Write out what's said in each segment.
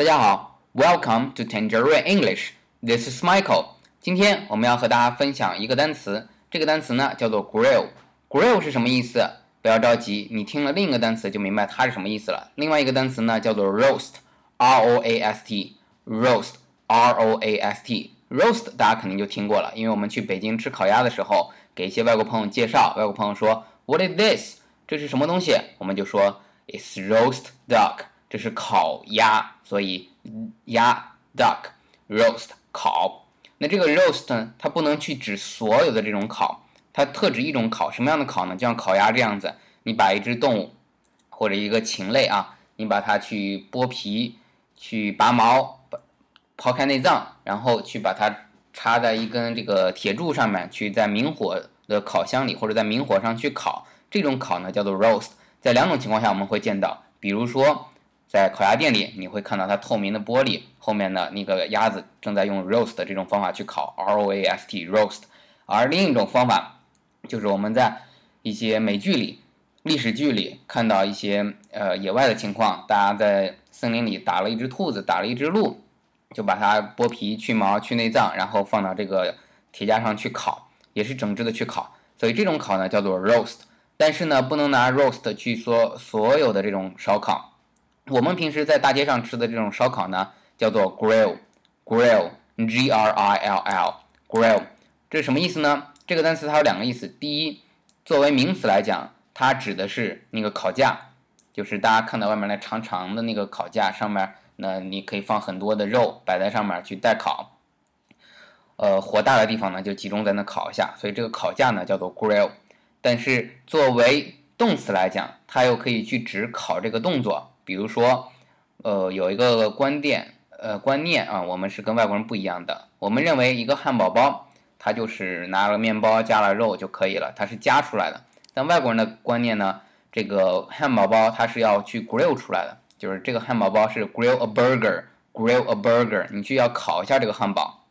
大家好，Welcome to Tangier English。This is Michael. 今天我们要和大家分享一个单词，这个单词呢叫做 grill。grill 是什么意思？不要着急，你听了另一个单词就明白它是什么意思了。另外一个单词呢叫做 roast，r o a s t，roast，r o a s t，roast 大家肯定就听过了，因为我们去北京吃烤鸭的时候，给一些外国朋友介绍，外国朋友说 What is this？这是什么东西？我们就说 It's roast duck。这是烤鸭，所以鸭 duck roast 烤。那这个 roast 呢，它不能去指所有的这种烤，它特指一种烤。什么样的烤呢？就像烤鸭这样子，你把一只动物或者一个禽类啊，你把它去剥皮、去拔毛、抛开内脏，然后去把它插在一根这个铁柱上面，去在明火的烤箱里或者在明火上去烤。这种烤呢叫做 roast。在两种情况下我们会见到，比如说。在烤鸭店里，你会看到它透明的玻璃后面的那个鸭子正在用 roast 这种方法去烤，r o a s t roast。而另一种方法，就是我们在一些美剧里、历史剧里看到一些呃野外的情况，大家在森林里打了一只兔子，打了一只鹿，就把它剥皮、去毛、去内脏，然后放到这个铁架上去烤，也是整只的去烤。所以这种烤呢叫做 roast。但是呢，不能拿 roast 去说所有的这种烧烤。我们平时在大街上吃的这种烧烤呢，叫做 grill，grill，g r i l l，grill，这是什么意思呢？这个单词它有两个意思。第一，作为名词来讲，它指的是那个烤架，就是大家看到外面那长长的那个烤架上面，那你可以放很多的肉摆在上面去待烤。呃，火大的地方呢，就集中在那烤一下，所以这个烤架呢叫做 grill。但是作为动词来讲，它又可以去指烤这个动作。比如说，呃，有一个观点，呃，观念啊，我们是跟外国人不一样的。我们认为一个汉堡包，它就是拿了面包加了肉就可以了，它是夹出来的。但外国人的观念呢，这个汉堡包它是要去 grill 出来的，就是这个汉堡包是 grill a burger，grill a burger，你去要烤一下这个汉堡。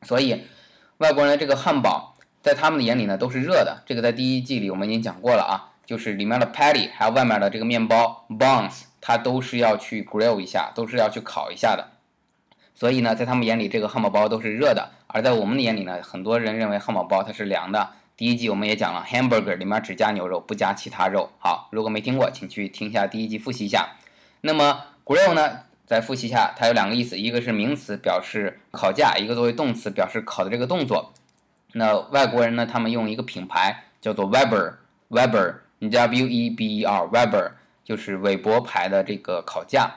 所以，外国人的这个汉堡在他们的眼里呢都是热的。这个在第一季里我们已经讲过了啊，就是里面的 patty 还有外面的这个面包 buns。它都是要去 grill 一下，都是要去烤一下的，所以呢，在他们眼里，这个汉堡包都是热的；而在我们的眼里呢，很多人认为汉堡包它是凉的。第一集我们也讲了，hamburger 里面只加牛肉，不加其他肉。好，如果没听过，请去听一下第一集复习一下。那么 grill 呢，再复习一下，它有两个意思，一个是名词表示烤架，一个作为动词表示烤的这个动作。那外国人呢，他们用一个品牌叫做 Weber，Weber，W E B E R，Weber。就是韦伯牌的这个烤架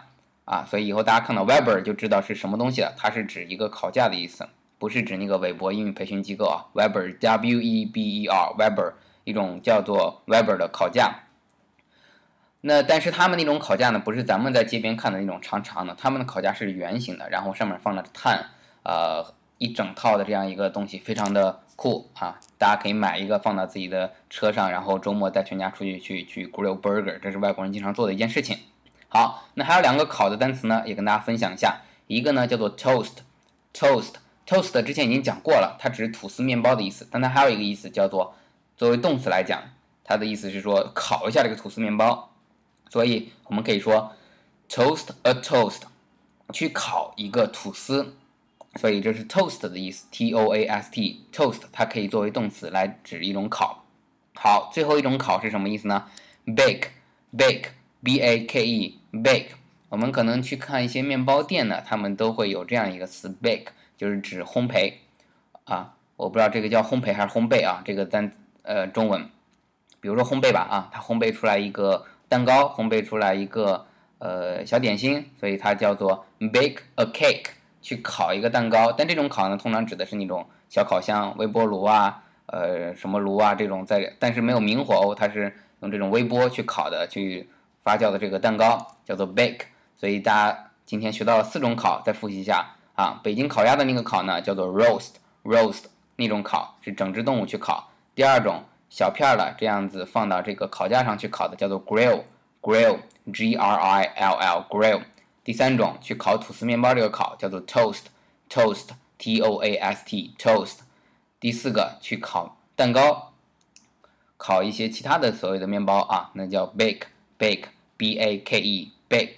啊，所以以后大家看到 Weber 就知道是什么东西了。它是指一个烤架的意思，不是指那个韦伯英语培训机构啊。Weber W E B E R Weber 一种叫做 Weber 的烤架。那但是他们那种烤架呢，不是咱们在街边看的那种长长的，他们的烤架是圆形的，然后上面放着炭，呃，一整套的这样一个东西，非常的。酷啊！大家可以买一个放到自己的车上，然后周末带全家出去去去 grill burger，这是外国人经常做的一件事情。好，那还有两个烤的单词呢，也跟大家分享一下。一个呢叫做 toast，toast，toast 之前已经讲过了，它只是吐司面包的意思。但它还有一个意思叫做，作为动词来讲，它的意思是说烤一下这个吐司面包。所以我们可以说 toast a toast，去烤一个吐司。所以这是 toast 的意思，t o a s t，toast 它可以作为动词来指一种烤。好，最后一种烤是什么意思呢？bake，bake，b a k e，bake。我们可能去看一些面包店呢，他们都会有这样一个词，bake，就是指烘焙。啊，我不知道这个叫烘焙还是烘焙啊，这个单呃中文，比如说烘焙吧啊，它烘焙出来一个蛋糕，烘焙出来一个呃小点心，所以它叫做 bake a cake。去烤一个蛋糕，但这种烤呢，通常指的是那种小烤箱、微波炉啊，呃，什么炉啊这种在，但是没有明火哦，它是用这种微波去烤的，去发酵的这个蛋糕叫做 bake。所以大家今天学到了四种烤，再复习一下啊。北京烤鸭的那个烤呢，叫做 roast，roast 那种烤是整只动物去烤。第二种小片的这样子放到这个烤架上去烤的，叫做 grill，grill，g r i l l，grill。第三种去烤吐司面包，这个烤叫做 toast，toast，t o a s t，toast。第四个去烤蛋糕，烤一些其他的所谓的面包啊，那叫 bake，bake，b a k e，bake。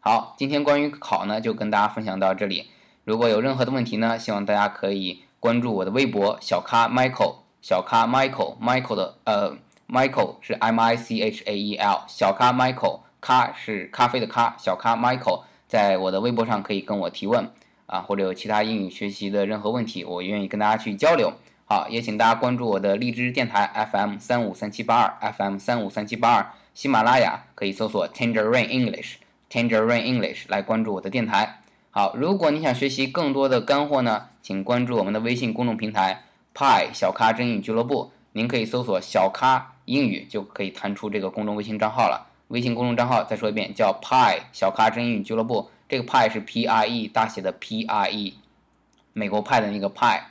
好，今天关于烤呢，就跟大家分享到这里。如果有任何的问题呢，希望大家可以关注我的微博小咖 Michael，小咖 Michael，Michael 的呃 Michael 是 M I C H A E L，小咖 Michael，咖是咖啡的咖，小咖 Michael，在我的微博上可以跟我提问啊，或者有其他英语学习的任何问题，我愿意跟大家去交流。好，也请大家关注我的荔枝电台 FM 三五三七八二 FM 三五三七八二，喜马拉雅可以搜索 Tangerine English。Tangerine English 来关注我的电台。好，如果你想学习更多的干货呢，请关注我们的微信公众平台 Pi 小咖真英语俱乐部。您可以搜索“小咖英语”就可以弹出这个公众微信账号了。微信公众账号再说一遍，叫 Pi 小咖真英语俱乐部。这个 Pi 是 P I E 大写的 P I E，美国派的那个派。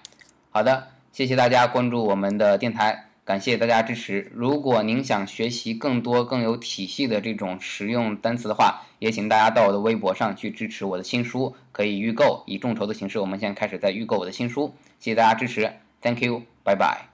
好的，谢谢大家关注我们的电台。感谢大家支持。如果您想学习更多更有体系的这种实用单词的话，也请大家到我的微博上去支持我的新书，可以预购，以众筹的形式，我们现在开始在预购我的新书。谢谢大家支持，Thank you，拜拜。